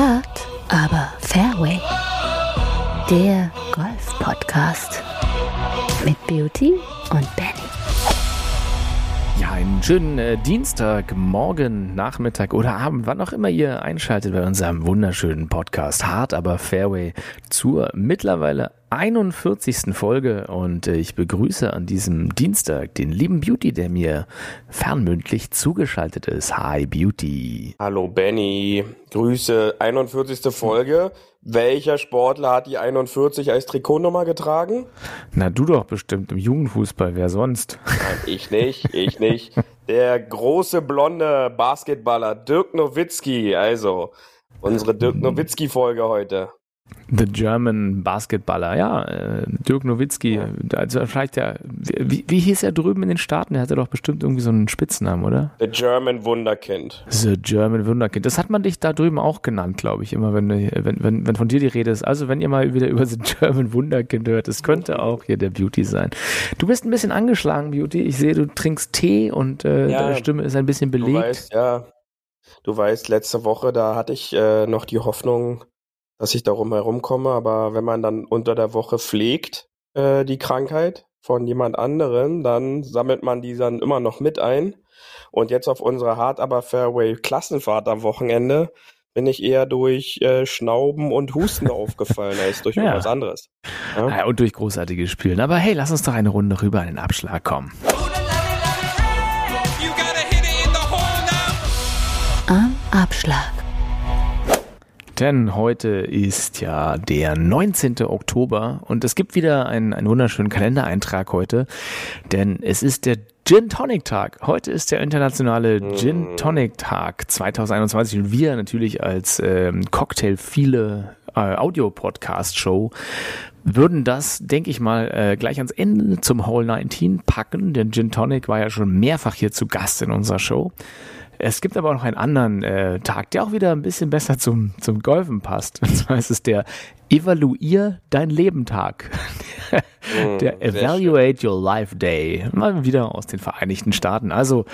Hart, aber Fairway. Der Golf-Podcast mit Beauty und Benny. Ja, einen schönen äh, Dienstag, Morgen, Nachmittag oder Abend, wann auch immer ihr einschaltet bei unserem wunderschönen Podcast Hart, aber Fairway zur mittlerweile 41. Folge und äh, ich begrüße an diesem Dienstag den lieben Beauty, der mir fernmündlich zugeschaltet ist. Hi Beauty. Hallo Benny, Grüße, 41. Folge. Welcher Sportler hat die 41 als Trikotnummer getragen? Na, du doch bestimmt im Jugendfußball, wer sonst? Nein, ich nicht, ich nicht. Der große blonde Basketballer Dirk Nowitzki, also unsere Dirk Nowitzki-Folge heute. The German Basketballer, ja, äh, Dirk Nowitzki, ja. also vielleicht der, wie, wie hieß er drüben in den Staaten? Der hatte doch bestimmt irgendwie so einen Spitznamen, oder? The German Wunderkind. The German Wunderkind. Das hat man dich da drüben auch genannt, glaube ich, immer, wenn, wenn, wenn, wenn von dir die Rede ist. Also, wenn ihr mal wieder über The German Wunderkind hört, das könnte auch hier der Beauty sein. Du bist ein bisschen angeschlagen, Beauty. Ich sehe, du trinkst Tee und äh, ja, deine Stimme ist ein bisschen belegt. Du weißt, ja, du weißt, letzte Woche, da hatte ich äh, noch die Hoffnung, dass ich darum herumkomme. Aber wenn man dann unter der Woche pflegt, äh, die Krankheit von jemand anderem, dann sammelt man die dann immer noch mit ein. Und jetzt auf unserer Hard aber Fairway Klassenfahrt am Wochenende bin ich eher durch äh, Schnauben und Husten aufgefallen als durch ja. irgendwas anderes. Ja? ja? und durch großartige Spielen. Aber hey, lass uns doch eine Runde rüber an den Abschlag kommen. Am Abschlag. Denn heute ist ja der 19. Oktober und es gibt wieder einen, einen wunderschönen Kalendereintrag heute, denn es ist der Gin Tonic Tag. Heute ist der internationale Gin Tonic Tag 2021 und wir natürlich als ähm, Cocktail viele äh, Audio Podcast Show würden das, denke ich mal, äh, gleich ans Ende zum Hole 19 packen, denn Gin Tonic war ja schon mehrfach hier zu Gast in unserer Show. Es gibt aber auch noch einen anderen äh, Tag, der auch wieder ein bisschen besser zum, zum Golfen passt. Und zwar ist es der Evaluier dein Leben Tag. Mm, der Evaluate Your Life Day. Mal wieder aus den Vereinigten Staaten. Also,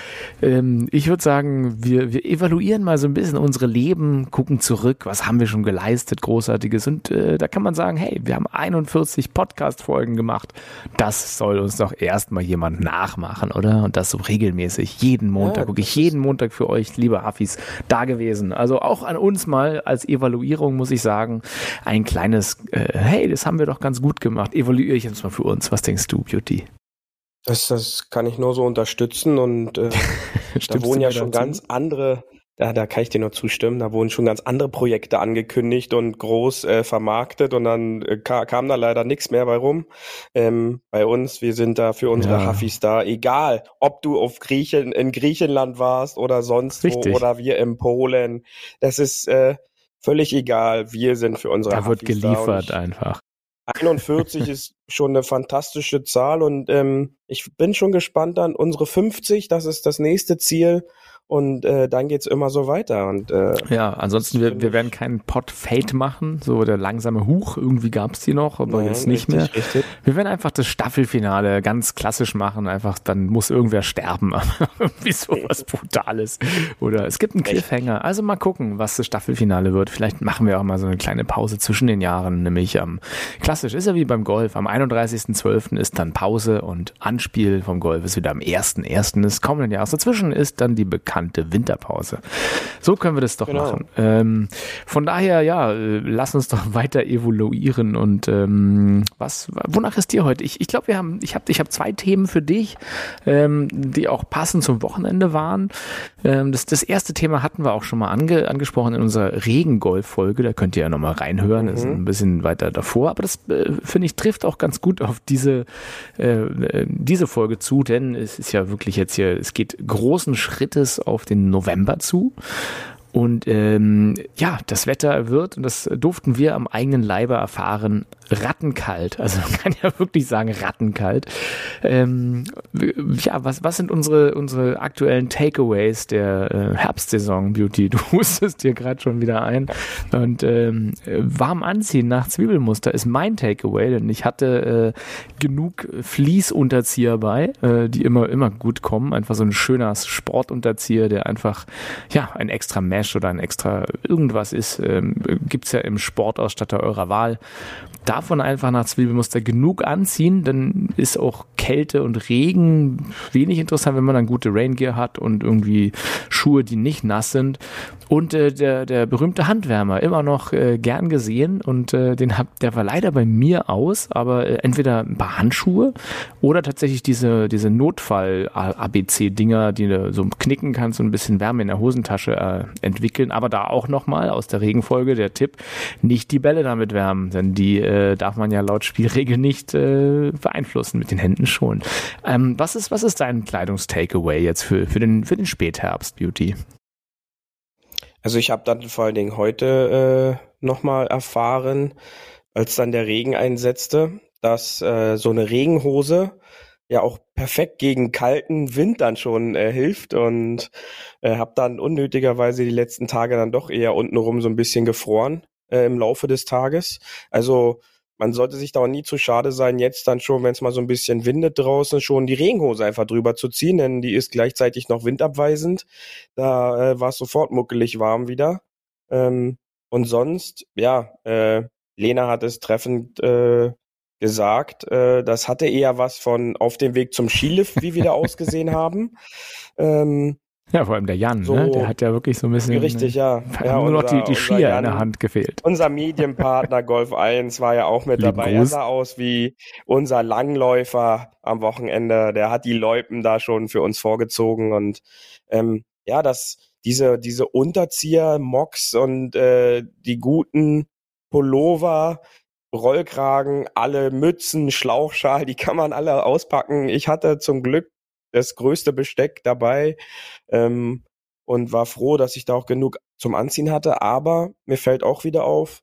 ähm, ich würde sagen, wir, wir evaluieren mal so ein bisschen unsere Leben, gucken zurück, was haben wir schon geleistet, Großartiges. Und äh, da kann man sagen, hey, wir haben 41 Podcast-Folgen gemacht. Das soll uns doch erstmal jemand nachmachen, oder? Und das so regelmäßig. Jeden Montag, ja, wirklich jeden Montag für euch, liebe Affis, da gewesen. Also auch an uns mal als Evaluierung, muss ich sagen, ein kleines, äh, hey, das haben wir doch ganz gut gemacht. Evaluiere ich jetzt mal für uns. Was denkst du, Beauty? Das, das kann ich nur so unterstützen und äh, da wohnen ja schon dazu? ganz andere, da, da kann ich dir nur zustimmen, da wurden schon ganz andere Projekte angekündigt und groß äh, vermarktet und dann äh, kam da leider nichts mehr bei rum. Ähm, bei uns, wir sind da für unsere ja. Huffis da, egal ob du auf Griechen, in Griechenland warst oder sonst Richtig. wo oder wir in Polen, das ist äh, völlig egal, wir sind für unsere da Huffis da. Da wird geliefert einfach. 41 ist schon eine fantastische Zahl und ähm, ich bin schon gespannt an unsere 50. Das ist das nächste Ziel. Und äh, dann geht's immer so weiter. Und, äh, ja, ansonsten, wir, wir werden keinen Pot Fate machen, so der langsame Huch, irgendwie gab's die noch, aber Nein, jetzt nicht richtig, mehr. Richtig. Wir werden einfach das Staffelfinale ganz klassisch machen, einfach dann muss irgendwer sterben. irgendwie sowas Brutales. Oder es gibt einen Cliffhanger. Also mal gucken, was das Staffelfinale wird. Vielleicht machen wir auch mal so eine kleine Pause zwischen den Jahren, nämlich am ähm, klassisch ist ja wie beim Golf. Am 31.12. ist dann Pause und Anspiel vom Golf ist wieder am 1.1. des kommenden Jahres. Dazwischen ist dann die bekannte bekannte Winterpause. So können wir das doch genau. machen. Ähm, von daher, ja, äh, lass uns doch weiter evoluieren und ähm, was, wonach ist dir heute? Ich, ich glaube, wir haben, ich habe ich hab zwei Themen für dich, ähm, die auch passend zum Wochenende waren. Ähm, das, das erste Thema hatten wir auch schon mal ange, angesprochen in unserer Regengolf-Folge, da könnt ihr ja nochmal reinhören, mhm. das ist ein bisschen weiter davor, aber das äh, finde ich trifft auch ganz gut auf diese, äh, äh, diese Folge zu, denn es ist ja wirklich jetzt hier, es geht großen Schrittes auf den November zu. Und ähm, ja, das Wetter wird, und das durften wir am eigenen Leibe erfahren, rattenkalt. Also man kann ja wirklich sagen rattenkalt. Ähm, ja, was, was sind unsere, unsere aktuellen Takeaways der äh, Herbstsaison, Beauty? Du hustest dir gerade schon wieder ein. Und ähm, warm anziehen nach Zwiebelmuster ist mein Takeaway, denn ich hatte äh, genug Fließunterzieher bei, äh, die immer, immer gut kommen. Einfach so ein schöner Sportunterzieher, der einfach ja ein extra Mesh oder ein extra irgendwas ist, ähm, gibt's ja im Sportausstatter eurer Wahl. Davon einfach nach Zwiebelmuster genug anziehen, dann ist auch Kälte und Regen wenig interessant, wenn man dann gute Raingear hat und irgendwie Schuhe, die nicht nass sind. Und äh, der, der berühmte Handwärmer, immer noch äh, gern gesehen und äh, den hab, der war leider bei mir aus, aber äh, entweder ein paar Handschuhe oder tatsächlich diese, diese Notfall-ABC-Dinger, die du so knicken kannst und ein bisschen Wärme in der Hosentasche äh, entwickeln. Aber da auch nochmal aus der Regenfolge der Tipp, nicht die Bälle damit wärmen, denn die äh, darf man ja laut Spielregel nicht äh, beeinflussen, mit den Händen schon. Ähm, was, ist, was ist dein Kleidungstakeaway jetzt für, für, den, für den Spätherbst, Beauty? Also ich habe dann vor allen Dingen heute äh, nochmal erfahren, als dann der Regen einsetzte, dass äh, so eine Regenhose ja auch perfekt gegen kalten Wind dann schon äh, hilft und äh, habe dann unnötigerweise die letzten Tage dann doch eher untenrum so ein bisschen gefroren äh, im Laufe des Tages. Also man sollte sich da auch nie zu schade sein, jetzt dann schon, wenn es mal so ein bisschen windet draußen, schon die Regenhose einfach drüber zu ziehen, denn die ist gleichzeitig noch windabweisend. Da äh, war es sofort muckelig warm wieder. Ähm, und sonst, ja, äh, Lena hat es treffend äh, gesagt, äh, das hatte eher was von auf dem Weg zum Skilift, wie wir da ausgesehen haben. Ähm, ja, vor allem der Jan, so, ne? der hat ja wirklich so ein bisschen. Richtig, ja. ja nur unser, noch die, die Skier Jan, in der Hand gefehlt. Unser Medienpartner Golf 1 war ja auch mit Lieben dabei. Gruß. Er sah aus wie unser Langläufer am Wochenende. Der hat die Loipen da schon für uns vorgezogen und ähm, ja, das, diese, diese Unterzieher, Mocks und äh, die guten Pullover, Rollkragen, alle Mützen, Schlauchschal, die kann man alle auspacken. Ich hatte zum Glück das größte Besteck dabei ähm, und war froh, dass ich da auch genug zum Anziehen hatte. Aber mir fällt auch wieder auf,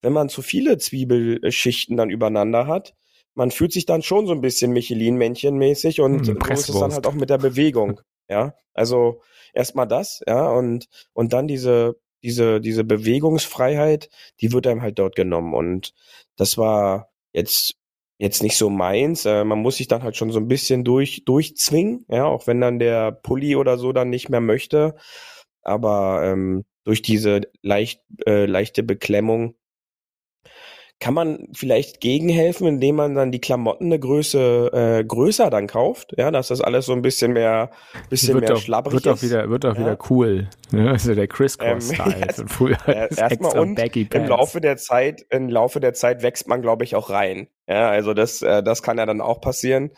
wenn man zu viele Zwiebelschichten dann übereinander hat, man fühlt sich dann schon so ein bisschen Michelin-Männchen-mäßig und hm, so ist es dann halt auch mit der Bewegung. Ja, also erstmal das, ja, und, und dann diese, diese, diese Bewegungsfreiheit, die wird einem halt dort genommen. Und das war jetzt jetzt nicht so meins. Äh, man muss sich dann halt schon so ein bisschen durch, durchzwingen, ja, auch wenn dann der Pulli oder so dann nicht mehr möchte. Aber ähm, durch diese leicht, äh, leichte Beklemmung kann man vielleicht gegenhelfen, indem man dann die Klamotten eine Größe äh, größer dann kauft, ja, dass das alles so ein bisschen mehr, bisschen wird mehr auch, schlabbrig wird ist. Auch wieder, wird auch ja. wieder cool. Ne? Also der Crisscross-Style ähm, von früher. Äh, Erstmal und im Laufe der Zeit, im Laufe der Zeit wächst man, glaube ich, auch rein. Ja, also das, äh, das kann ja dann auch passieren.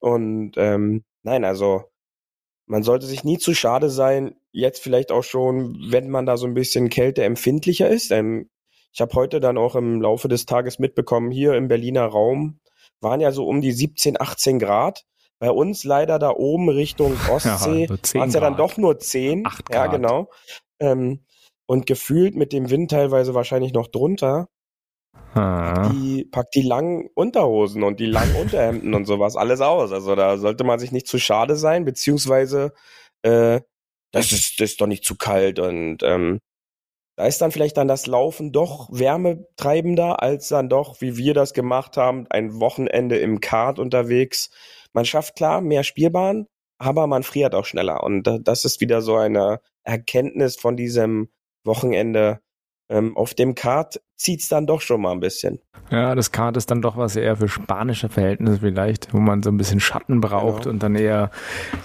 Und ähm, nein, also man sollte sich nie zu schade sein, jetzt vielleicht auch schon, wenn man da so ein bisschen kälteempfindlicher ist. Ähm, ich habe heute dann auch im Laufe des Tages mitbekommen, hier im Berliner Raum waren ja so um die 17, 18 Grad. Bei uns leider da oben Richtung Ostsee ja, waren es ja dann doch nur 10. Ja, genau. Ähm, und gefühlt mit dem Wind teilweise wahrscheinlich noch drunter. Packt die, packt die langen Unterhosen und die langen Unterhemden und sowas alles aus. Also da sollte man sich nicht zu schade sein, beziehungsweise äh, das ist, das ist doch nicht zu kalt und ähm, da ist dann vielleicht dann das Laufen doch wärmetreibender, als dann doch, wie wir das gemacht haben, ein Wochenende im Kart unterwegs. Man schafft klar mehr Spielbahn, aber man friert auch schneller. Und das ist wieder so eine Erkenntnis von diesem Wochenende, ähm, auf dem Kart zieht's dann doch schon mal ein bisschen. Ja, das Kart ist dann doch was eher für spanische Verhältnisse vielleicht, wo man so ein bisschen Schatten braucht genau. und dann eher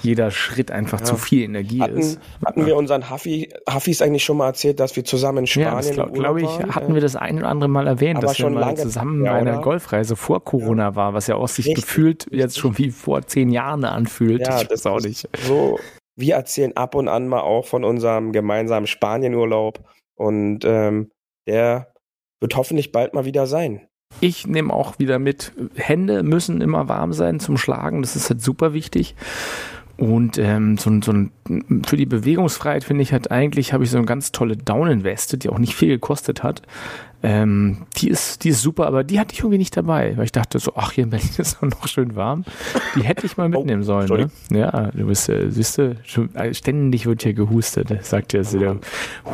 jeder Schritt einfach ja. zu viel Energie hatten, ist. Hatten wir unseren Haffi, Haffis eigentlich schon mal erzählt, dass wir zusammen in Spanien Ja, glaube glaub ich, waren? hatten wir das ein oder andere Mal erwähnt, dass wir mal zusammen bei einer Golfreise vor Corona ja. war, was ja auch sich Richtig. gefühlt jetzt schon wie vor zehn Jahren anfühlt. Ja, ich das auch nicht. So, wir erzählen ab und an mal auch von unserem gemeinsamen Spanienurlaub und ähm, der wird hoffentlich bald mal wieder sein. Ich nehme auch wieder mit, Hände müssen immer warm sein zum Schlagen, das ist halt super wichtig. Und ähm, so, so ein, für die Bewegungsfreiheit finde ich halt eigentlich, habe ich so eine ganz tolle Daunenweste, die auch nicht viel gekostet hat. Ähm, die ist, die ist super, aber die hatte ich irgendwie nicht dabei, weil ich dachte so, ach, hier in Berlin ist es noch schön warm. Die hätte ich mal oh, mitnehmen oh, sollen. Ne? Ja, du bist, äh, siehst du, äh, ständig wird hier gehustet, sagt ja so der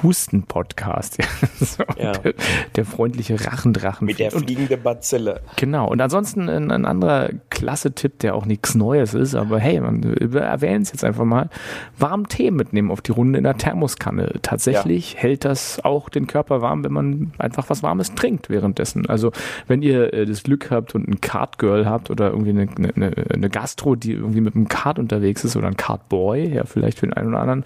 Husten-Podcast. so, ja. der, der, freundliche Rachendrachen. Mit der fliegende Bazille. Genau. Und ansonsten ein, ein anderer klasse Tipp, der auch nichts Neues ist, aber hey, man erwähnt es jetzt einfach mal. Warm Tee mitnehmen auf die Runde in der Thermoskanne. Tatsächlich ja. hält das auch den Körper warm, wenn man einfach was Warmes trinkt währenddessen. Also wenn ihr äh, das Glück habt und ein Card Girl habt oder irgendwie eine, eine, eine Gastro, die irgendwie mit einem Card unterwegs ist oder ein Card Boy, ja vielleicht für den einen oder anderen,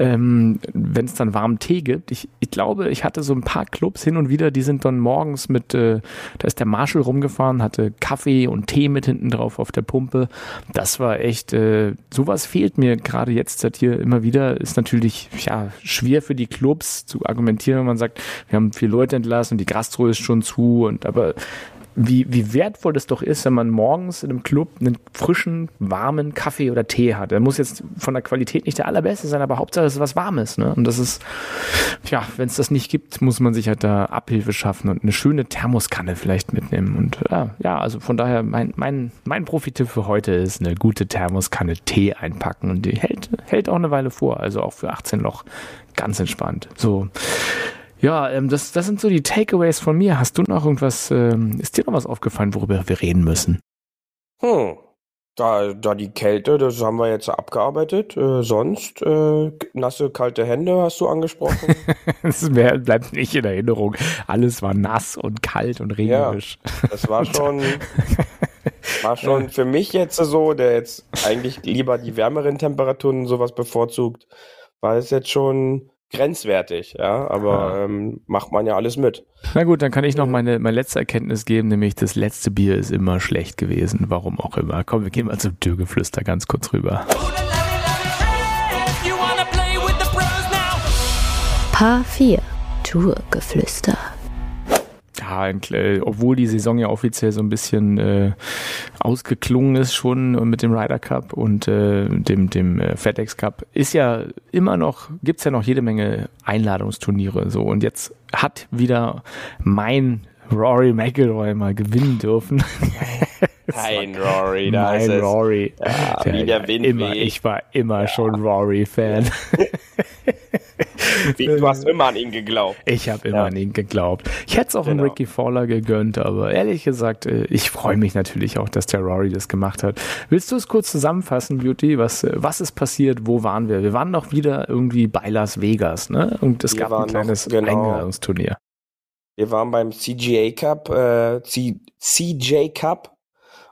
ähm, wenn es dann warmen Tee gibt. Ich, ich glaube, ich hatte so ein paar Clubs hin und wieder, die sind dann morgens mit, äh, da ist der Marshall rumgefahren, hatte Kaffee und Tee mit hinten drauf auf der Pumpe. Das war echt, äh, sowas fehlt mir gerade jetzt seit hier immer wieder. Ist natürlich ja schwer für die Clubs zu argumentieren, wenn man sagt, wir haben vier Leute entlassen und die Gastro ist schon zu und aber wie, wie wertvoll das doch ist, wenn man morgens in einem Club einen frischen, warmen Kaffee oder Tee hat. Der muss jetzt von der Qualität nicht der allerbeste sein, aber Hauptsache es ist was Warmes. Ne? Und das ist, ja, wenn es das nicht gibt, muss man sich halt da Abhilfe schaffen und eine schöne Thermoskanne vielleicht mitnehmen. Und ja, ja also von daher, mein, mein, mein Profitipp für heute ist eine gute Thermoskanne Tee einpacken und die hält, hält auch eine Weile vor. Also auch für 18 Loch ganz entspannt. So. Ja, ähm, das, das sind so die Takeaways von mir. Hast du noch irgendwas, ähm, ist dir noch was aufgefallen, worüber wir reden müssen? Hm. Da, da die Kälte, das haben wir jetzt abgearbeitet. Äh, sonst äh, nasse, kalte Hände hast du angesprochen. das wär, bleibt nicht in Erinnerung. Alles war nass und kalt und regnerisch. Ja, das war schon, war schon für mich jetzt so, der jetzt eigentlich lieber die wärmeren Temperaturen und sowas bevorzugt, war es jetzt schon grenzwertig, ja, aber ja. Ähm, macht man ja alles mit. Na gut, dann kann ich noch meine, meine letzte Erkenntnis geben, nämlich das letzte Bier ist immer schlecht gewesen, warum auch immer. Komm, wir gehen mal zum Türgeflüster ganz kurz rüber. Paar 4 Tourgeflüster ja, obwohl die Saison ja offiziell so ein bisschen äh, ausgeklungen ist schon mit dem Ryder Cup und äh, dem, dem äh, FedEx Cup, ist ja immer noch, gibt's ja noch jede Menge Einladungsturniere so. Und jetzt hat wieder mein Rory McIlroy mal gewinnen dürfen. Kein Rory, da mein ist Rory. Ja, wie der Wind immer, Ich war immer ja. schon Rory-Fan. du hast immer an ihn geglaubt. Ich habe immer ja. an ihn geglaubt. Ich hätte es auch genau. Ricky Fowler gegönnt, aber ehrlich gesagt, äh, ich freue mich natürlich auch, dass der Rory das gemacht hat. Willst du es kurz zusammenfassen, Beauty? Was, äh, was ist passiert? Wo waren wir? Wir waren noch wieder irgendwie bei Las Vegas, ne? Und es wir gab ein kleines noch, genau. Einladungsturnier. Wir waren beim CGA Cup, äh, C CJ Cup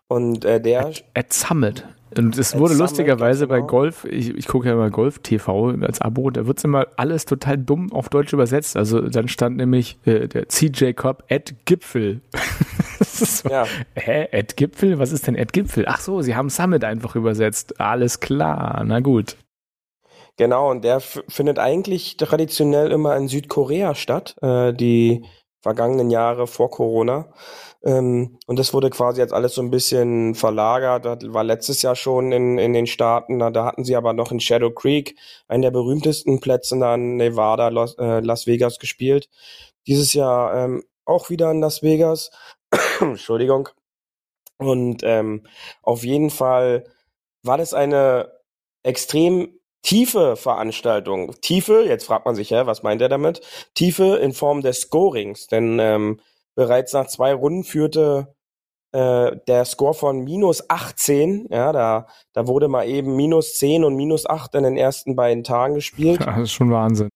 und äh, der. At, at Summit. Und es wurde lustigerweise bei genau. Golf, ich, ich gucke ja immer Golf TV als Abo, da wird es immer alles total dumm auf Deutsch übersetzt. Also dann stand nämlich äh, der CJ Cup at Gipfel. so, ja. Hä, at Gipfel? Was ist denn at Gipfel? Ach so, sie haben Summit einfach übersetzt. Alles klar, na gut. Genau, und der findet eigentlich traditionell immer in Südkorea statt, äh, die vergangenen Jahre vor Corona. Ähm, und das wurde quasi jetzt alles so ein bisschen verlagert. Das war letztes Jahr schon in, in den Staaten. Da, hatten sie aber noch in Shadow Creek, einen der berühmtesten Plätze in Nevada, Los, äh, Las Vegas gespielt. Dieses Jahr ähm, auch wieder in Las Vegas. Entschuldigung. Und ähm, auf jeden Fall war das eine extrem tiefe Veranstaltung. Tiefe, jetzt fragt man sich, ja, was meint er damit? Tiefe in Form des Scorings, denn ähm, bereits nach zwei Runden führte äh, der Score von minus 18. Ja, da, da wurde mal eben minus 10 und minus 8 in den ersten beiden Tagen gespielt. Ja, das ist schon Wahnsinn.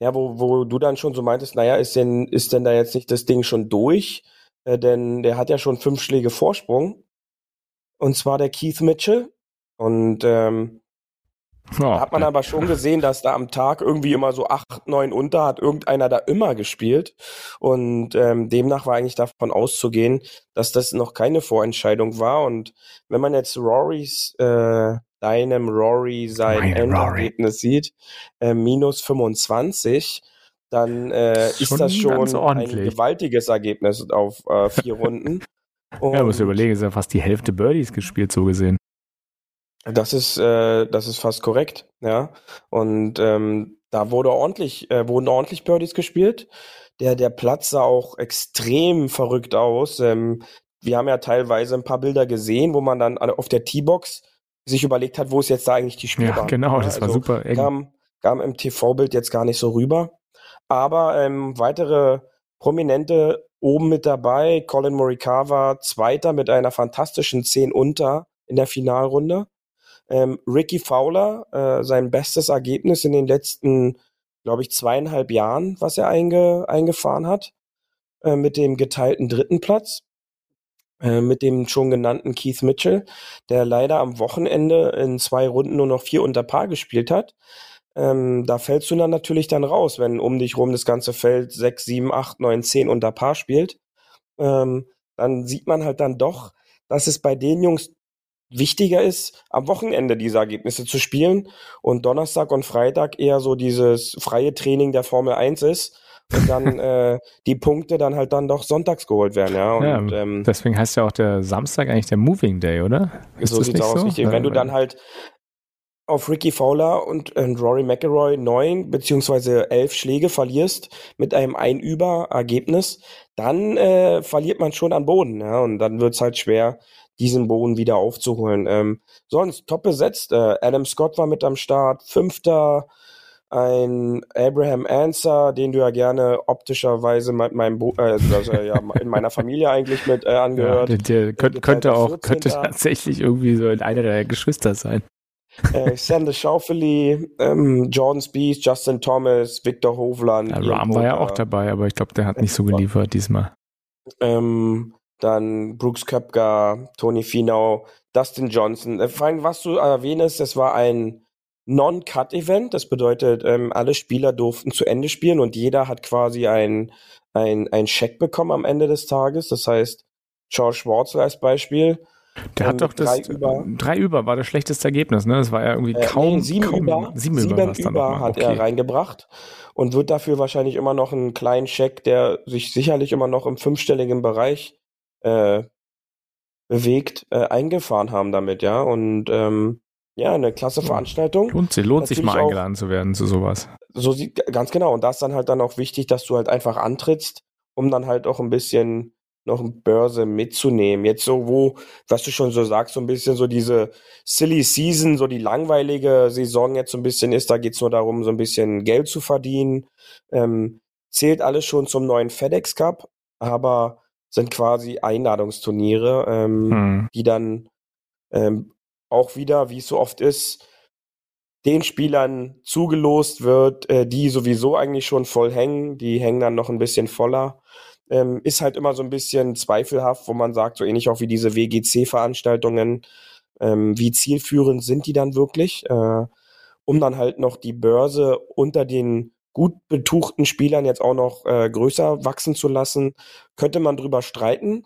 Ja, wo, wo du dann schon so meintest, naja, ist denn, ist denn da jetzt nicht das Ding schon durch? Äh, denn der hat ja schon fünf Schläge Vorsprung. Und zwar der Keith Mitchell. Und ähm, da hat man aber schon gesehen, dass da am Tag irgendwie immer so acht, neun unter hat irgendeiner da immer gespielt. Und ähm, demnach war eigentlich davon auszugehen, dass das noch keine Vorentscheidung war. Und wenn man jetzt Rorys, äh, deinem Rory sein Endergebnis sieht, äh, minus 25, dann äh, ist das schon ein gewaltiges Ergebnis auf äh, vier Runden. Und ja, muss überlegen, ist ja fast die Hälfte Birdies gespielt, so gesehen. Das ist, äh, das ist fast korrekt, ja. Und ähm, da wurde ordentlich, äh, wurden ordentlich Birdies gespielt. der, der Platz sah auch extrem verrückt aus. Ähm, wir haben ja teilweise ein paar Bilder gesehen, wo man dann auf der T-Box sich überlegt hat, wo ist jetzt da eigentlich die Spielbahn. Ja, genau, das also war super eng. Kam, kam im TV-Bild jetzt gar nicht so rüber. Aber ähm, weitere Prominente oben mit dabei. Colin Morikawa, Zweiter mit einer fantastischen 10 unter in der Finalrunde. Ähm, Ricky Fowler, äh, sein bestes Ergebnis in den letzten, glaube ich, zweieinhalb Jahren, was er einge eingefahren hat, äh, mit dem geteilten dritten Platz. Äh, mit dem schon genannten Keith Mitchell, der leider am Wochenende in zwei Runden nur noch vier unter Paar gespielt hat. Ähm, da fällst du dann natürlich dann raus, wenn um dich rum das ganze Feld sechs, sieben, acht, neun, zehn unter Paar spielt. Ähm, dann sieht man halt dann doch, dass es bei den Jungs wichtiger ist, am Wochenende diese Ergebnisse zu spielen und Donnerstag und Freitag eher so dieses freie Training der Formel 1 ist und dann äh, die Punkte dann halt dann doch sonntags geholt werden, ja. Und, ja ähm, deswegen heißt ja auch der Samstag eigentlich der Moving Day, oder? Ist so sieht's aus, so? richtig. Wenn du dann halt auf Ricky Fowler und, und Rory McIlroy neun beziehungsweise elf Schläge verlierst mit einem Einüber-Ergebnis, dann äh, verliert man schon an Boden, ja, und dann wird's halt schwer, diesen Boden wieder aufzuholen. Ähm, sonst top besetzt. Äh, Adam Scott war mit am Start, Fünfter, ein Abraham Answer, den du ja gerne optischerweise mit meinem Bo äh, also ja in meiner Familie eigentlich mit äh, angehört. Ja, der, der könnte, könnte auch könnte tatsächlich irgendwie so einer der Geschwister sein. Äh, Sander Schauffele, ähm, Jordan Speed, Justin Thomas, Victor Hovland. Ja, Rahm war ja auch dabei, aber ich glaube, der hat nicht so geliefert diesmal. Ähm, dann Brooks Köpker, Tony Finau, Dustin Johnson. Äh, vor allem, was du erwähnst, das war ein Non-Cut-Event. Das bedeutet, ähm, alle Spieler durften zu Ende spielen und jeder hat quasi ein, ein, ein Scheck bekommen am Ende des Tages. Das heißt, Charles Schwarzer als Beispiel. Der ähm, hat doch das drei über, drei über war das schlechteste Ergebnis, ne? Das war ja irgendwie kaum, äh, nee, sieben kaum, über, sieben, sieben über, über hat okay. er reingebracht und wird dafür wahrscheinlich immer noch einen kleinen Scheck, der sich sicherlich immer noch im fünfstelligen Bereich äh, bewegt, äh, eingefahren haben damit, ja. Und ähm, ja, eine klasse Veranstaltung. Lohnt, sich, lohnt sich mal eingeladen zu werden zu sowas. So sieht ganz genau. Und da ist dann halt dann auch wichtig, dass du halt einfach antrittst, um dann halt auch ein bisschen noch eine Börse mitzunehmen. Jetzt so, wo, was du schon so sagst, so ein bisschen so diese Silly Season, so die langweilige Saison jetzt so ein bisschen ist, da geht's nur darum, so ein bisschen Geld zu verdienen. Ähm, zählt alles schon zum neuen FedEx Cup, aber sind quasi Einladungsturniere, ähm, hm. die dann ähm, auch wieder, wie es so oft ist, den Spielern zugelost wird, äh, die sowieso eigentlich schon voll hängen, die hängen dann noch ein bisschen voller. Ähm, ist halt immer so ein bisschen zweifelhaft, wo man sagt, so ähnlich auch wie diese WGC-Veranstaltungen, ähm, wie zielführend sind die dann wirklich, äh, um dann halt noch die Börse unter den gut betuchten Spielern jetzt auch noch äh, größer wachsen zu lassen, könnte man drüber streiten.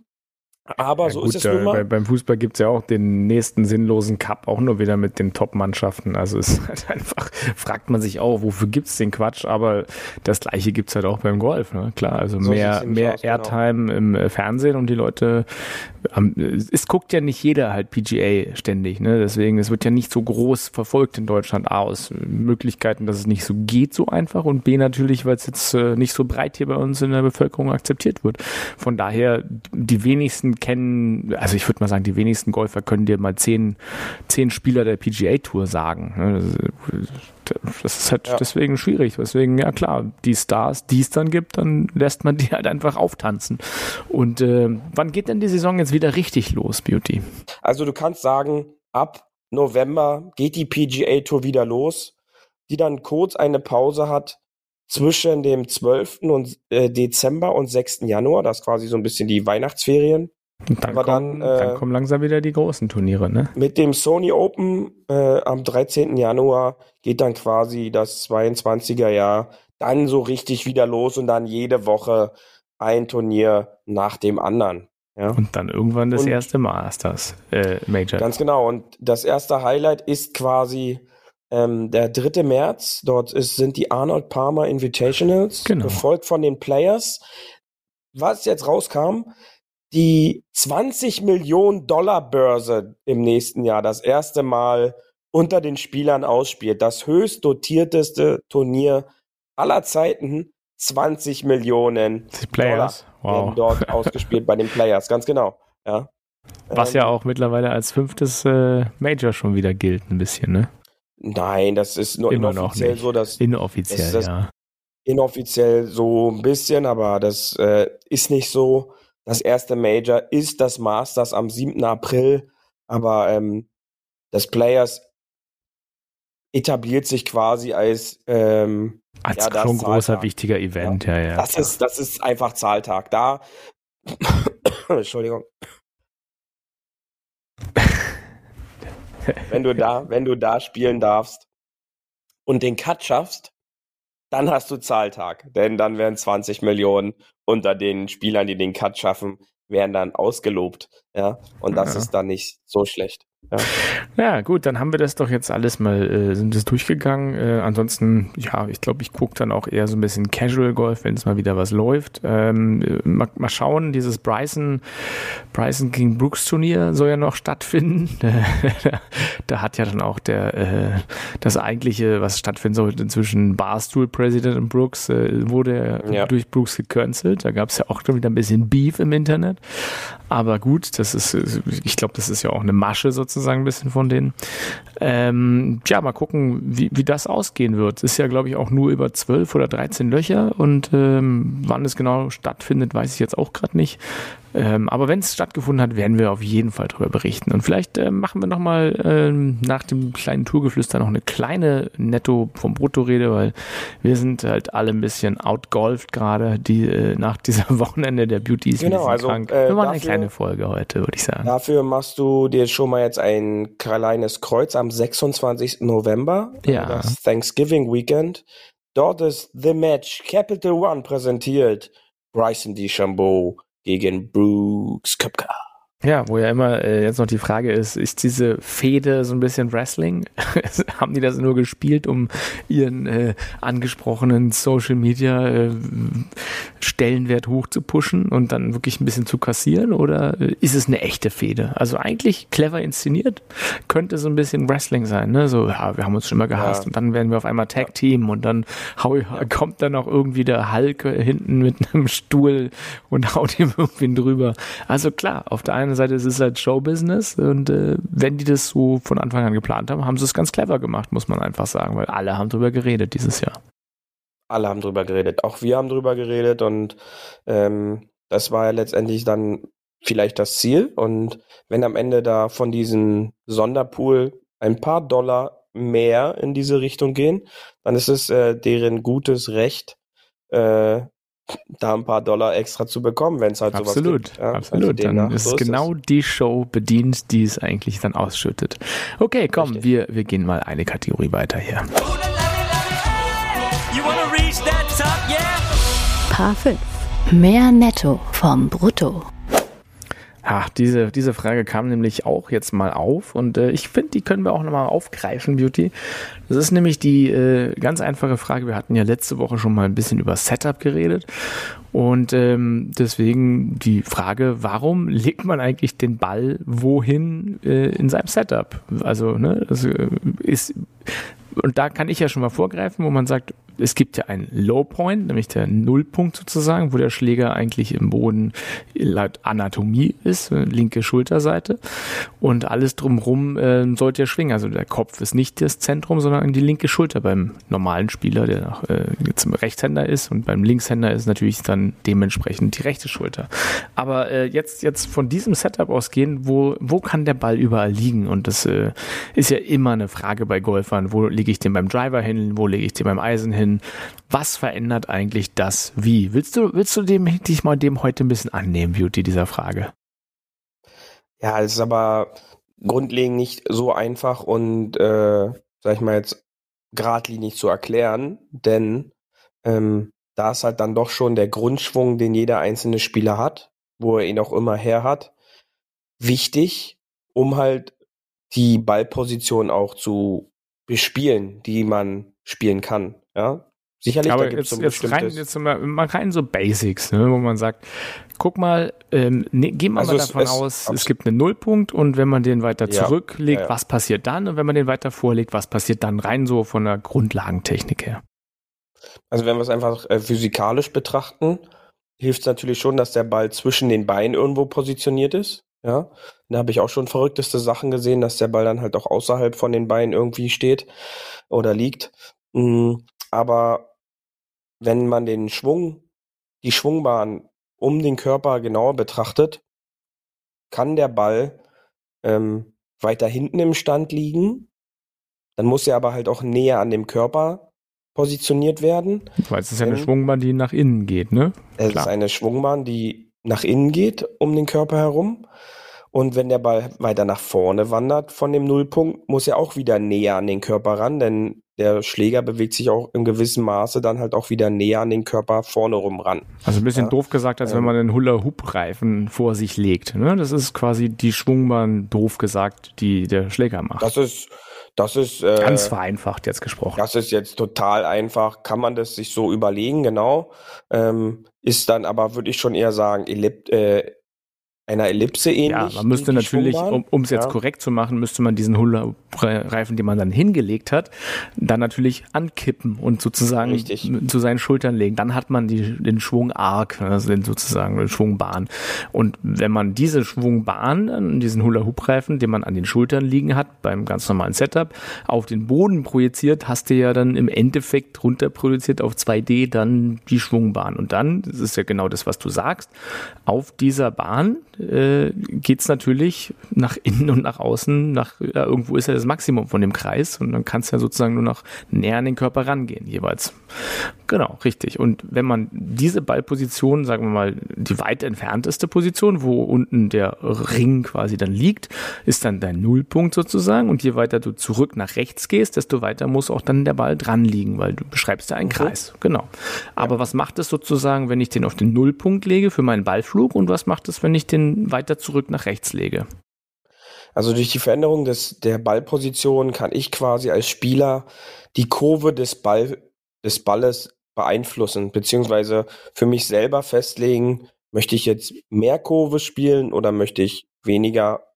Aber ja, so gut, ist es nun mal. Bei, beim Fußball gibt's ja auch den nächsten sinnlosen Cup, auch nur wieder mit den Top-Mannschaften. Also es ist halt einfach, fragt man sich auch, wofür gibt's den Quatsch? Aber das gleiche gibt's halt auch beim Golf, ne? Klar, also so mehr, mehr aus, genau. Airtime genau. im äh, Fernsehen und die Leute, ähm, es guckt ja nicht jeder halt PGA ständig, ne? Deswegen, es wird ja nicht so groß verfolgt in Deutschland A, aus Möglichkeiten, dass es nicht so geht so einfach und B natürlich, weil es jetzt äh, nicht so breit hier bei uns in der Bevölkerung akzeptiert wird. Von daher, die wenigsten kennen, also ich würde mal sagen, die wenigsten Golfer können dir mal zehn, zehn Spieler der PGA Tour sagen. Ne? Das ist halt ja. deswegen schwierig. Deswegen, ja klar, die Stars, die es dann gibt, dann lässt man die halt einfach auftanzen. Und äh, wann geht denn die Saison jetzt wieder richtig los, Beauty? Also du kannst sagen, ab November geht die PGA Tour wieder los, die dann kurz eine Pause hat zwischen dem 12. Und, äh, Dezember und 6. Januar. Das ist quasi so ein bisschen die Weihnachtsferien. Und dann, kommen, dann, äh, dann kommen langsam wieder die großen Turniere, ne? Mit dem Sony Open äh, am 13. Januar geht dann quasi das 22er Jahr dann so richtig wieder los und dann jede Woche ein Turnier nach dem anderen. Ja. Und dann irgendwann das und, erste Masters äh, Major. Ganz genau. Und das erste Highlight ist quasi ähm, der 3. März. Dort ist, sind die Arnold Palmer Invitationals, genau. gefolgt von den Players. Was jetzt rauskam, die 20 Millionen Dollar Börse im nächsten Jahr das erste Mal unter den Spielern ausspielt. Das höchst dotierteste Turnier aller Zeiten 20 Millionen Players. Dollar wow. werden dort ausgespielt bei den Players, ganz genau. Ja. Was ähm, ja auch mittlerweile als fünftes äh, Major schon wieder gilt, ein bisschen, ne? Nein, das ist nur Immer inoffiziell noch so, dass inoffiziell, das ja. Inoffiziell so ein bisschen, aber das äh, ist nicht so. Das erste Major ist das Masters am 7. April, aber ähm, das Players etabliert sich quasi als ähm, als ja, schon großer wichtiger Event, ja, ja. ja das ist das ist einfach Zahltag. Da Entschuldigung. wenn du da, wenn du da spielen darfst und den Cut schaffst, dann hast du Zahltag, denn dann werden 20 Millionen unter den Spielern, die den Cut schaffen, werden dann ausgelobt, ja, und das ja. ist dann nicht so schlecht. Ja. ja. gut, dann haben wir das doch jetzt alles mal, äh, sind das durchgegangen. Äh, ansonsten, ja, ich glaube, ich gucke dann auch eher so ein bisschen Casual Golf, wenn es mal wieder was läuft. Ähm, mal, mal, schauen, dieses Bryson, Bryson King Brooks Turnier soll ja noch stattfinden. da hat ja dann auch der, äh, das eigentliche, was stattfinden sollte zwischen Barstool President und Brooks, äh, wurde ja. durch Brooks gecancelt. Da gab es ja auch schon wieder ein bisschen Beef im Internet. Aber gut, das ist, ich glaube, das ist ja auch eine Masche sozusagen ein bisschen von denen. Ähm, ja, mal gucken, wie, wie das ausgehen wird. Ist ja, glaube ich, auch nur über zwölf oder dreizehn Löcher und ähm, wann es genau stattfindet, weiß ich jetzt auch gerade nicht. Ähm, aber wenn es stattgefunden hat, werden wir auf jeden Fall darüber berichten. Und vielleicht äh, machen wir nochmal ähm, nach dem kleinen Tourgeflüster noch eine kleine Netto vom Brutto-Rede, weil wir sind halt alle ein bisschen outgolft gerade, die äh, nach diesem Wochenende der Beauty ist genau, also, krank. Äh, wir machen eine kleine Folge heute, würde ich sagen. Dafür machst du dir schon mal jetzt ein kleines Kreuz am 26. November, ja. das Thanksgiving Weekend. Dort ist The Match Capital One präsentiert. Bryson DeChambeau gegen Brooks Köpka. Ja, wo ja immer äh, jetzt noch die Frage ist, ist diese Fehde so ein bisschen Wrestling? Haben die das nur gespielt, um ihren äh, angesprochenen Social Media äh, Stellenwert hoch zu pushen und dann wirklich ein bisschen zu kassieren? Oder äh, ist es eine echte Fehde? Also eigentlich clever inszeniert, könnte so ein bisschen Wrestling sein, ne? So, ja, wir haben uns schon mal gehasst ja. und dann werden wir auf einmal Tag Team und dann hau, kommt dann auch irgendwie der Hulk hinten mit einem Stuhl und haut ihm irgendwie drüber. Also klar, auf der einen einen Seite es ist halt Showbusiness und äh, wenn die das so von Anfang an geplant haben, haben sie es ganz clever gemacht, muss man einfach sagen, weil alle haben drüber geredet dieses Jahr. Alle haben drüber geredet, auch wir haben drüber geredet und ähm, das war ja letztendlich dann vielleicht das Ziel und wenn am Ende da von diesem Sonderpool ein paar Dollar mehr in diese Richtung gehen, dann ist es äh, deren gutes Recht, äh, da ein paar Dollar extra zu bekommen, wenn es halt absolut, sowas gibt. Ja, absolut, also dann ist so genau ist die Show bedient, die es eigentlich dann ausschüttet. Okay, komm, wir, wir gehen mal eine Kategorie weiter hier. Paar 5. Mehr Netto vom Brutto. Ach, diese, diese Frage kam nämlich auch jetzt mal auf und äh, ich finde, die können wir auch nochmal aufgreifen, Beauty. Das ist nämlich die äh, ganz einfache Frage. Wir hatten ja letzte Woche schon mal ein bisschen über Setup geredet und ähm, deswegen die Frage, warum legt man eigentlich den Ball wohin äh, in seinem Setup? Also, ne, das äh, ist und da kann ich ja schon mal vorgreifen, wo man sagt, es gibt ja einen Low Point, nämlich der Nullpunkt sozusagen, wo der Schläger eigentlich im Boden laut Anatomie ist, linke Schulterseite. Und alles drumherum äh, sollte ja schwingen. Also der Kopf ist nicht das Zentrum, sondern die linke Schulter beim normalen Spieler, der noch, äh, jetzt Rechtshänder ist. Und beim Linkshänder ist natürlich dann dementsprechend die rechte Schulter. Aber äh, jetzt, jetzt von diesem Setup ausgehen, wo, wo kann der Ball überall liegen? Und das äh, ist ja immer eine Frage bei Golfern. Wo lege ich den beim Driver hin? Wo lege ich den beim Eisen hin? Hin. Was verändert eigentlich das Wie? Willst du, willst du dem, dich mal dem heute ein bisschen annehmen, Beauty, dieser Frage? Ja, es ist aber grundlegend nicht so einfach und, äh, sag ich mal jetzt, geradlinig zu erklären, denn ähm, da ist halt dann doch schon der Grundschwung, den jeder einzelne Spieler hat, wo er ihn auch immer her hat, wichtig, um halt die Ballposition auch zu bespielen, die man spielen kann. Ja, sicherlich. Aber da jetzt, so jetzt rein, jetzt mal, mal rein so Basics, ne, wo man sagt, guck mal, ähm, ne, gehen wir also mal davon es, aus, es gibt einen Nullpunkt und wenn man den weiter ja, zurücklegt, ja, ja. was passiert dann? Und wenn man den weiter vorlegt, was passiert dann rein so von der Grundlagentechnik her? Also wenn wir es einfach äh, physikalisch betrachten, hilft es natürlich schon, dass der Ball zwischen den Beinen irgendwo positioniert ist. Ja, da habe ich auch schon verrückteste Sachen gesehen, dass der Ball dann halt auch außerhalb von den Beinen irgendwie steht oder liegt. Mhm. Aber wenn man den Schwung, die Schwungbahn um den Körper genauer betrachtet, kann der Ball ähm, weiter hinten im Stand liegen. Dann muss er aber halt auch näher an dem Körper positioniert werden. Weil es ist ja eine Schwungbahn, die nach innen geht, ne? Es Klar. ist eine Schwungbahn, die nach innen geht um den Körper herum. Und wenn der Ball weiter nach vorne wandert von dem Nullpunkt, muss er auch wieder näher an den Körper ran, denn der Schläger bewegt sich auch in gewissem Maße dann halt auch wieder näher an den Körper vorne rum ran. Also ein bisschen ja. doof gesagt, als ähm, wenn man einen Hula-Hoop-Reifen vor sich legt. Ne? Das ist quasi die Schwungbahn, doof gesagt, die der Schläger macht. Das ist, das ist äh, ganz vereinfacht jetzt gesprochen. Das ist jetzt total einfach. Kann man das sich so überlegen, genau. Ähm, ist dann aber, würde ich schon eher sagen, Ellip äh, einer Ellipse ähnlich. Ja, man müsste natürlich, um es jetzt ja. korrekt zu machen, müsste man diesen Hula-Reifen, den man dann hingelegt hat, dann natürlich ankippen und sozusagen Richtig. zu seinen Schultern legen. Dann hat man die, den Schwung Arc, also den sozusagen den Schwungbahn. Und wenn man diese Schwungbahn, diesen Hula-Hoop-Reifen, den man an den Schultern liegen hat, beim ganz normalen Setup, auf den Boden projiziert, hast du ja dann im Endeffekt runter projiziert auf 2D dann die Schwungbahn. Und dann, das ist ja genau das, was du sagst, auf dieser Bahn, äh, geht es natürlich nach innen und nach außen. Nach, ja, irgendwo ist ja das Maximum von dem Kreis und dann kannst du ja sozusagen nur noch näher an den Körper rangehen jeweils. Genau, richtig. Und wenn man diese Ballposition, sagen wir mal, die weit entfernteste Position, wo unten der Ring quasi dann liegt, ist dann dein Nullpunkt sozusagen. Und je weiter du zurück nach rechts gehst, desto weiter muss auch dann der Ball dran liegen, weil du beschreibst ja einen Kreis. Genau. Aber ja. was macht es sozusagen, wenn ich den auf den Nullpunkt lege für meinen Ballflug und was macht es, wenn ich den weiter zurück nach rechts lege? Also durch die Veränderung des, der Ballposition kann ich quasi als Spieler die Kurve des, Ball, des Balles beeinflussen, beziehungsweise für mich selber festlegen, möchte ich jetzt mehr Kurve spielen oder möchte ich weniger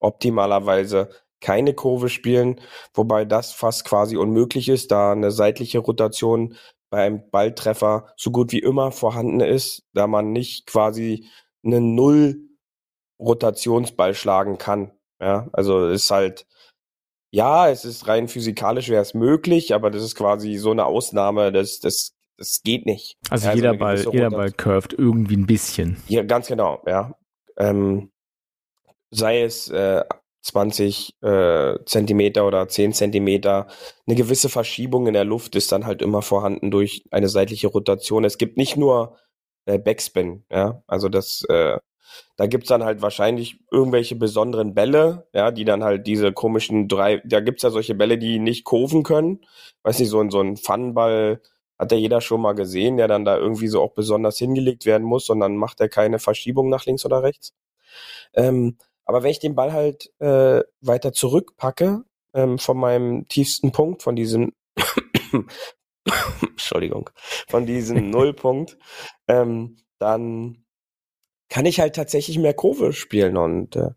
optimalerweise keine Kurve spielen, wobei das fast quasi unmöglich ist, da eine seitliche Rotation beim Balltreffer so gut wie immer vorhanden ist, da man nicht quasi eine Null Rotationsball schlagen kann. Ja, also ist halt, ja, es ist rein physikalisch wäre es möglich, aber das ist quasi so eine Ausnahme, das, das, das geht nicht. Also, also jeder Ball, jeder Ball curved irgendwie ein bisschen. Ja, ganz genau, ja. Ähm, sei es äh, 20 äh, Zentimeter oder 10 Zentimeter, eine gewisse Verschiebung in der Luft ist dann halt immer vorhanden durch eine seitliche Rotation. Es gibt nicht nur äh, Backspin, ja, also das äh, da gibt's dann halt wahrscheinlich irgendwelche besonderen Bälle, ja, die dann halt diese komischen drei, da gibt's ja solche Bälle, die nicht kurven können. Weiß nicht, so ein, so ein Pfannenball hat ja jeder schon mal gesehen, der dann da irgendwie so auch besonders hingelegt werden muss und dann macht er keine Verschiebung nach links oder rechts. Ähm, aber wenn ich den Ball halt äh, weiter zurückpacke, ähm, von meinem tiefsten Punkt, von diesem Entschuldigung, von diesem Nullpunkt, ähm, dann kann ich halt tatsächlich mehr Kurve spielen und äh,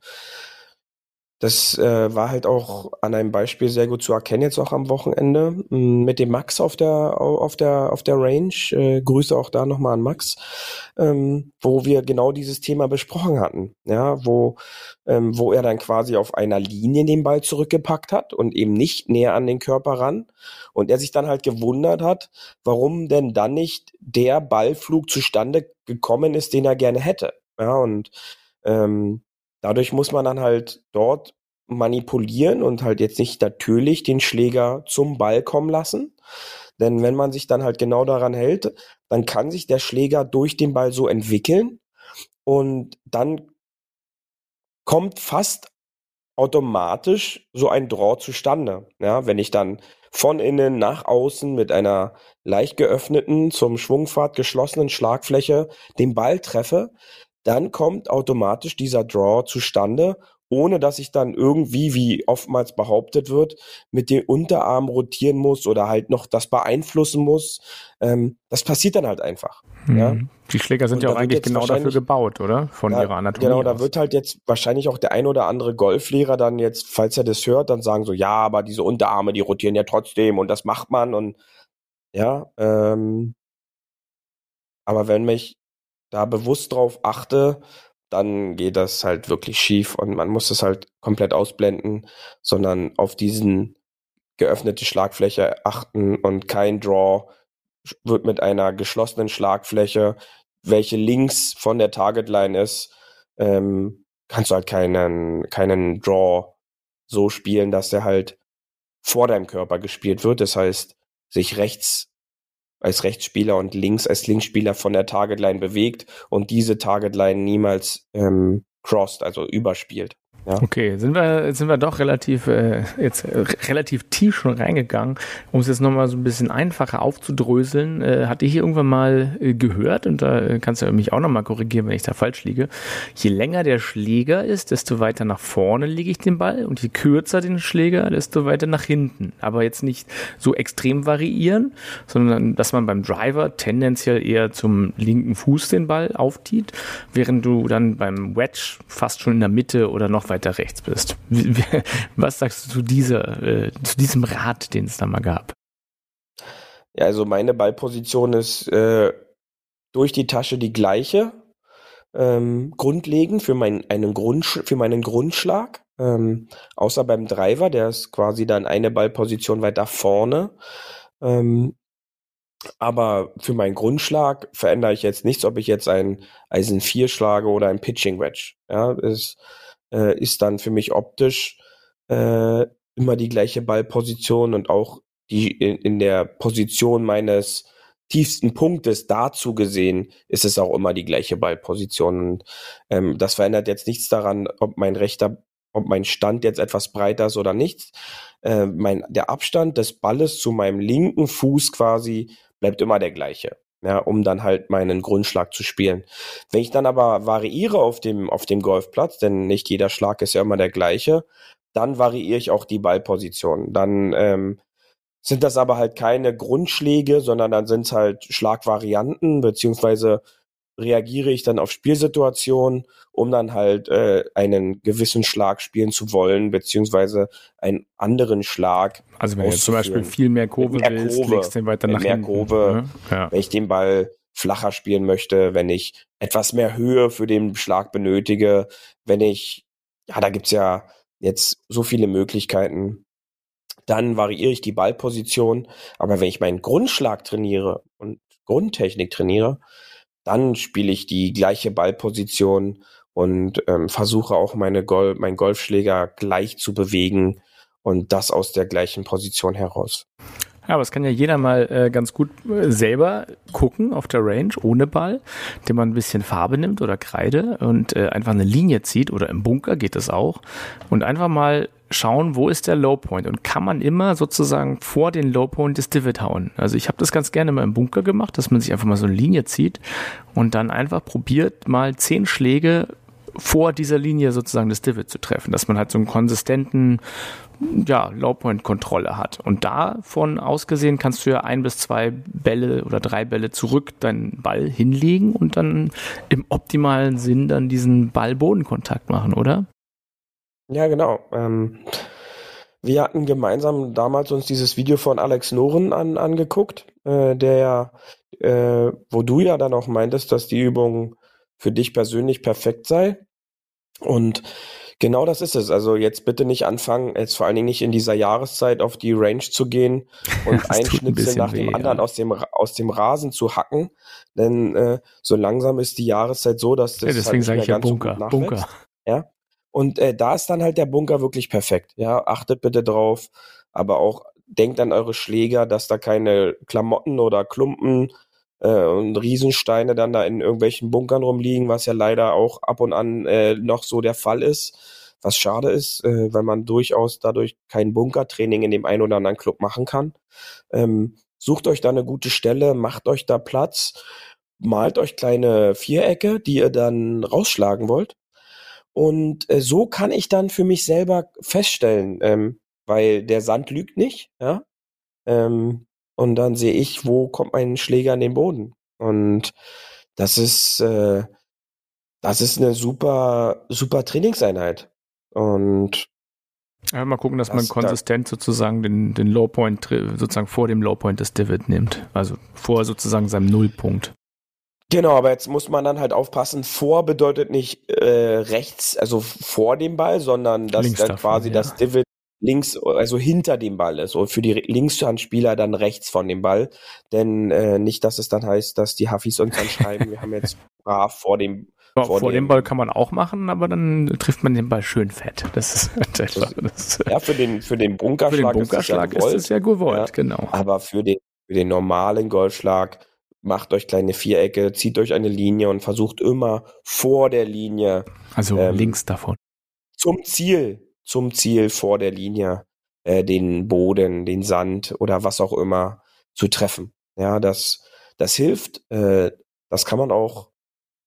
das äh, war halt auch an einem Beispiel sehr gut zu erkennen jetzt auch am Wochenende mm, mit dem Max auf der auf der auf der Range. Äh, Grüße auch da nochmal an Max, ähm, wo wir genau dieses Thema besprochen hatten. Ja, wo ähm, wo er dann quasi auf einer Linie den Ball zurückgepackt hat und eben nicht näher an den Körper ran und er sich dann halt gewundert hat, warum denn dann nicht der Ballflug zustande gekommen ist, den er gerne hätte. Ja und ähm, Dadurch muss man dann halt dort manipulieren und halt jetzt nicht natürlich den Schläger zum Ball kommen lassen. Denn wenn man sich dann halt genau daran hält, dann kann sich der Schläger durch den Ball so entwickeln und dann kommt fast automatisch so ein Draw zustande. Ja, wenn ich dann von innen nach außen mit einer leicht geöffneten, zum Schwungpfad geschlossenen Schlagfläche den Ball treffe, dann kommt automatisch dieser Draw zustande, ohne dass ich dann irgendwie, wie oftmals behauptet wird, mit dem Unterarm rotieren muss oder halt noch das beeinflussen muss. Ähm, das passiert dann halt einfach. Hm. Ja? Die Schläger sind ja auch eigentlich genau dafür gebaut, oder? Von ja, ihrer Anatomie. Genau, da wird halt jetzt wahrscheinlich auch der ein oder andere Golflehrer dann jetzt, falls er das hört, dann sagen so, ja, aber diese Unterarme, die rotieren ja trotzdem und das macht man und Ja, ähm, aber wenn mich da bewusst drauf achte, dann geht das halt wirklich schief und man muss es halt komplett ausblenden, sondern auf diesen geöffnete Schlagfläche achten und kein Draw wird mit einer geschlossenen Schlagfläche, welche links von der Targetline ist, ähm, kannst du halt keinen, keinen Draw so spielen, dass er halt vor deinem Körper gespielt wird. Das heißt, sich rechts als Rechtsspieler und links als Linksspieler von der Targetline bewegt und diese Targetline niemals ähm, crossed, also überspielt. Ja. Okay, sind wir, sind wir doch relativ, äh, jetzt äh, relativ tief schon reingegangen, um es jetzt nochmal so ein bisschen einfacher aufzudröseln. Äh, hatte ich irgendwann mal äh, gehört, und da äh, kannst du mich auch nochmal korrigieren, wenn ich da falsch liege. Je länger der Schläger ist, desto weiter nach vorne lege ich den Ball und je kürzer den Schläger, desto weiter nach hinten. Aber jetzt nicht so extrem variieren, sondern dass man beim Driver tendenziell eher zum linken Fuß den Ball auftiet, während du dann beim Wedge fast schon in der Mitte oder noch weiter weiter rechts bist. Was sagst du zu, dieser, äh, zu diesem Rat, den es da mal gab? Ja, also meine Ballposition ist äh, durch die Tasche die gleiche. Ähm, grundlegend für, mein, einen Grund, für meinen Grundschlag. Ähm, außer beim Driver, der ist quasi dann eine Ballposition weiter vorne. Ähm, aber für meinen Grundschlag verändere ich jetzt nichts, ob ich jetzt ein Eisen 4 schlage oder ein Pitching Wedge. Ja, ist, äh, ist dann für mich optisch äh, immer die gleiche Ballposition und auch die in, in der Position meines tiefsten Punktes dazu gesehen ist es auch immer die gleiche Ballposition. Und, ähm, das verändert jetzt nichts daran, ob mein rechter, ob mein Stand jetzt etwas breiter ist oder nicht. Äh, mein, der Abstand des Balles zu meinem linken Fuß quasi bleibt immer der gleiche ja, um dann halt meinen Grundschlag zu spielen. Wenn ich dann aber variiere auf dem, auf dem Golfplatz, denn nicht jeder Schlag ist ja immer der gleiche, dann variiere ich auch die Ballposition. Dann ähm, sind das aber halt keine Grundschläge, sondern dann sind es halt Schlagvarianten, beziehungsweise reagiere ich dann auf Spielsituationen, um dann halt äh, einen gewissen Schlag spielen zu wollen, beziehungsweise einen anderen Schlag. Also wenn du zum Beispiel viel mehr Kurve mehr willst, Kurve, legst den weiter nach mehr hinten. Kurve, ja. wenn ich den Ball flacher spielen möchte, wenn ich etwas mehr Höhe für den Schlag benötige, wenn ich, ja, da gibt's ja jetzt so viele Möglichkeiten, dann variiere ich die Ballposition. Aber wenn ich meinen Grundschlag trainiere und Grundtechnik trainiere, dann spiele ich die gleiche Ballposition und ähm, versuche auch meine Gol meinen Golfschläger gleich zu bewegen und das aus der gleichen Position heraus. Ja, aber es kann ja jeder mal äh, ganz gut äh, selber gucken auf der Range ohne Ball, indem man ein bisschen Farbe nimmt oder Kreide und äh, einfach eine Linie zieht oder im Bunker geht das auch und einfach mal schauen, wo ist der Low Point und kann man immer sozusagen vor den Low Point des Divot hauen. Also ich habe das ganz gerne mal im Bunker gemacht, dass man sich einfach mal so eine Linie zieht und dann einfach probiert mal zehn Schläge vor dieser Linie sozusagen das Divot zu treffen, dass man halt so einen konsistenten ja, Low-Point-Kontrolle hat. Und davon ausgesehen kannst du ja ein bis zwei Bälle oder drei Bälle zurück deinen Ball hinlegen und dann im optimalen Sinn dann diesen Ball-Bodenkontakt machen, oder? Ja, genau. Ähm, wir hatten gemeinsam damals uns dieses Video von Alex Noren an, angeguckt, äh, der äh, wo du ja dann auch meintest, dass die Übung für dich persönlich perfekt sei. Und Genau das ist es. Also jetzt bitte nicht anfangen, jetzt vor allen Dingen nicht in dieser Jahreszeit auf die Range zu gehen und ein Schnitzel nach dem weh, anderen ja. aus dem aus dem Rasen zu hacken, denn äh, so langsam ist die Jahreszeit so, dass das ja, deswegen halt sage ich ja Bunker, Bunker. Ja. Und äh, da ist dann halt der Bunker wirklich perfekt. Ja, achtet bitte drauf, aber auch denkt an eure Schläger, dass da keine Klamotten oder Klumpen äh, und Riesensteine dann da in irgendwelchen Bunkern rumliegen, was ja leider auch ab und an äh, noch so der Fall ist. Was schade ist, äh, weil man durchaus dadurch kein Bunkertraining in dem einen oder anderen Club machen kann. Ähm, sucht euch da eine gute Stelle, macht euch da Platz, malt euch kleine Vierecke, die ihr dann rausschlagen wollt. Und äh, so kann ich dann für mich selber feststellen, ähm, weil der Sand lügt nicht, ja. Ähm, und dann sehe ich, wo kommt mein Schläger an den Boden. Und das ist, äh, das ist eine super, super Trainingseinheit. Und Ja, mal gucken, dass das, man konsistent da, sozusagen den, den Lowpoint sozusagen vor dem Lowpoint des Divid nimmt. Also vor sozusagen seinem Nullpunkt. Genau, aber jetzt muss man dann halt aufpassen, vor bedeutet nicht äh, rechts, also vor dem Ball, sondern dass links dann davon, quasi ja. das Divid links, also hinter dem Ball ist und für die Linkshandspieler dann rechts von dem Ball. Denn äh, nicht, dass es dann heißt, dass die Hafis uns dann schreiben, wir haben jetzt brav vor dem ja, vor, vor dem, Ball kann man auch machen, aber dann trifft man den Ball schön fett. Das ist einfach, das ja, für den, für den Bunkerschlag, für den Bunkerschlag ist, es ja gewollt, ja, genau. Aber für den, für den normalen Golfschlag macht euch kleine Vierecke, zieht euch eine Linie und versucht immer vor der Linie. Also ähm, links davon. Zum Ziel, zum Ziel vor der Linie, äh, den Boden, den Sand oder was auch immer zu treffen. Ja, das, das hilft. Äh, das kann man auch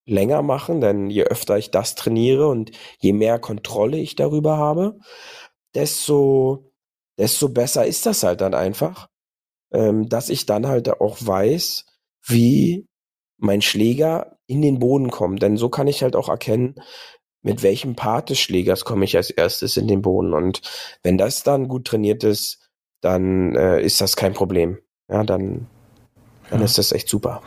länger machen, denn je öfter ich das trainiere und je mehr Kontrolle ich darüber habe, desto, desto besser ist das halt dann einfach, ähm, dass ich dann halt auch weiß, wie mein Schläger in den Boden kommt. Denn so kann ich halt auch erkennen, mit welchem Part des Schlägers komme ich als erstes in den Boden. Und wenn das dann gut trainiert ist, dann äh, ist das kein Problem. Ja, dann dann ist das echt super.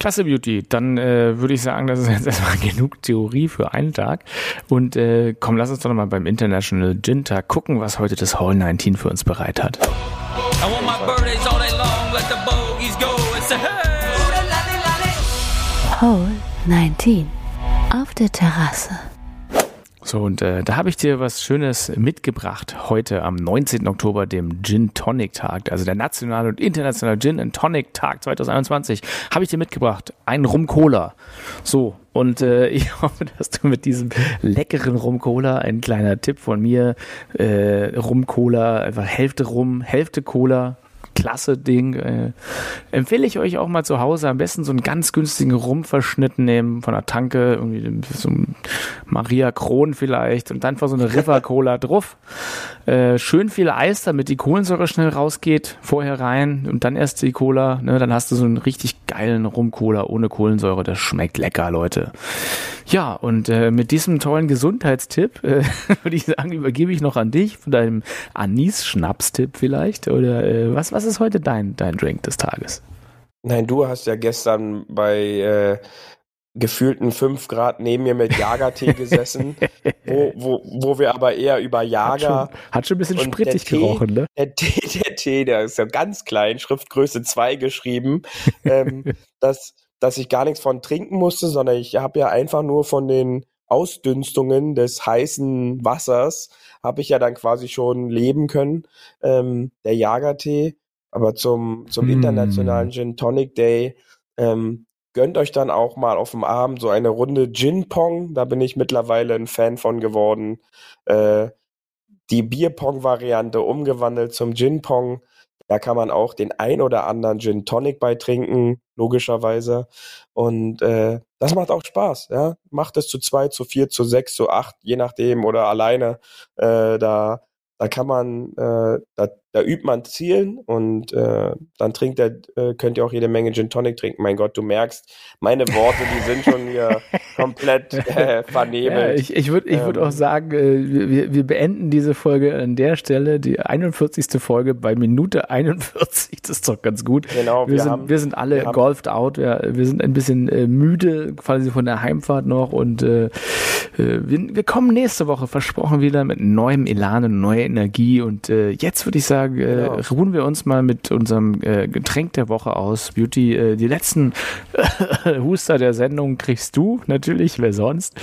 Klasse Beauty. Dann äh, würde ich sagen, das ist jetzt erstmal genug Theorie für einen Tag. Und äh, komm, lass uns doch nochmal beim International Gin Tag gucken, was heute das Hall 19 für uns bereit hat. 19 auf der Terrasse. So, und äh, da habe ich dir was Schönes mitgebracht heute am 19. Oktober, dem Gin Tonic Tag, also der nationale und internationale Gin and Tonic Tag 2021, habe ich dir mitgebracht. Ein Rum Cola. So, und äh, ich hoffe, dass du mit diesem leckeren Rum Cola, ein kleiner Tipp von mir, äh, Rum Cola, einfach Hälfte Rum, Hälfte Cola, klasse Ding. Äh, empfehle ich euch auch mal zu Hause. Am besten so einen ganz günstigen Rumverschnitt nehmen von der Tanke, irgendwie so ein Maria Kron vielleicht und dann einfach so eine River Cola drauf. Äh, schön viel Eis, damit die Kohlensäure schnell rausgeht. Vorher rein und dann erst die Cola. Ne? Dann hast du so einen richtig geilen Rum-Cola ohne Kohlensäure. Das schmeckt lecker, Leute. Ja, und äh, mit diesem tollen Gesundheitstipp äh, würde ich sagen, übergebe ich noch an dich von deinem Anis-Schnaps-Tipp vielleicht. Oder äh, was, was ist heute dein, dein Drink des Tages? Nein, du hast ja gestern bei äh, gefühlten fünf Grad neben mir mit Jagertee gesessen, wo, wo, wo wir aber eher über Jager. Hat schon, hat schon ein bisschen sprittig Tee, gerochen, ne? Der Tee, der Tee, der ist ja ganz klein, Schriftgröße 2 geschrieben. ähm, das, dass ich gar nichts von trinken musste, sondern ich habe ja einfach nur von den Ausdünstungen des heißen Wassers habe ich ja dann quasi schon leben können. Ähm, der Jagertee, aber zum zum mm. internationalen Gin Tonic Day ähm, gönnt euch dann auch mal auf dem Abend so eine Runde Gin Pong. Da bin ich mittlerweile ein Fan von geworden. Äh, die Bierpong-Variante umgewandelt zum Gin Pong. Da kann man auch den ein oder anderen Gin Tonic beitrinken, logischerweise. Und äh, das macht auch Spaß, ja. Macht es zu zwei, zu vier, zu sechs, zu acht, je nachdem oder alleine. Äh, da, da kann man, äh, da, da übt man Zielen und äh, dann trinkt er, äh, könnt ihr auch jede Menge Gin Tonic trinken. Mein Gott, du merkst, meine Worte, die sind schon hier komplett äh, vernebelt. Ja, ich ich würde ich würd ähm, auch sagen, äh, wir, wir beenden diese Folge an der Stelle, die 41. Folge bei Minute 41. Das ist doch ganz gut. Genau, wir, wir sind, haben, wir sind alle wir golfed out. Wir, wir sind ein bisschen äh, müde, quasi von der Heimfahrt noch und äh, äh, wir, wir kommen nächste Woche, versprochen wieder mit neuem Elan und neuer Energie und äh, jetzt würde ich sagen, äh, genau. ruhen wir uns mal mit unserem äh, Getränk der Woche aus. Beauty, äh, die letzten Huster der Sendung kriegst du natürlich, wer sonst.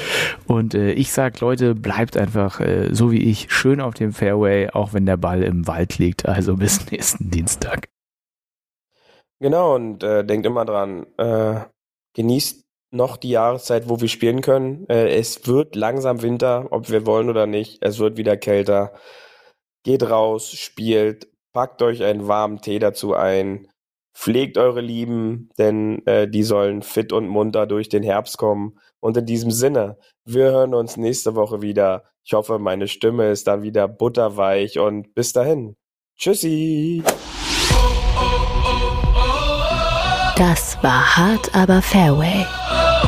Und äh, ich sag, Leute, bleibt einfach äh, so wie ich schön auf dem Fairway, auch wenn der Ball im Wald liegt. Also bis nächsten Dienstag. Genau, und äh, denkt immer dran, äh, genießt noch die Jahreszeit, wo wir spielen können. Äh, es wird langsam Winter, ob wir wollen oder nicht. Es wird wieder kälter. Geht raus, spielt, packt euch einen warmen Tee dazu ein, pflegt eure Lieben, denn äh, die sollen fit und munter durch den Herbst kommen. Und in diesem Sinne, wir hören uns nächste Woche wieder. Ich hoffe, meine Stimme ist dann wieder butterweich und bis dahin. Tschüssi. Das war hart, aber Fairway.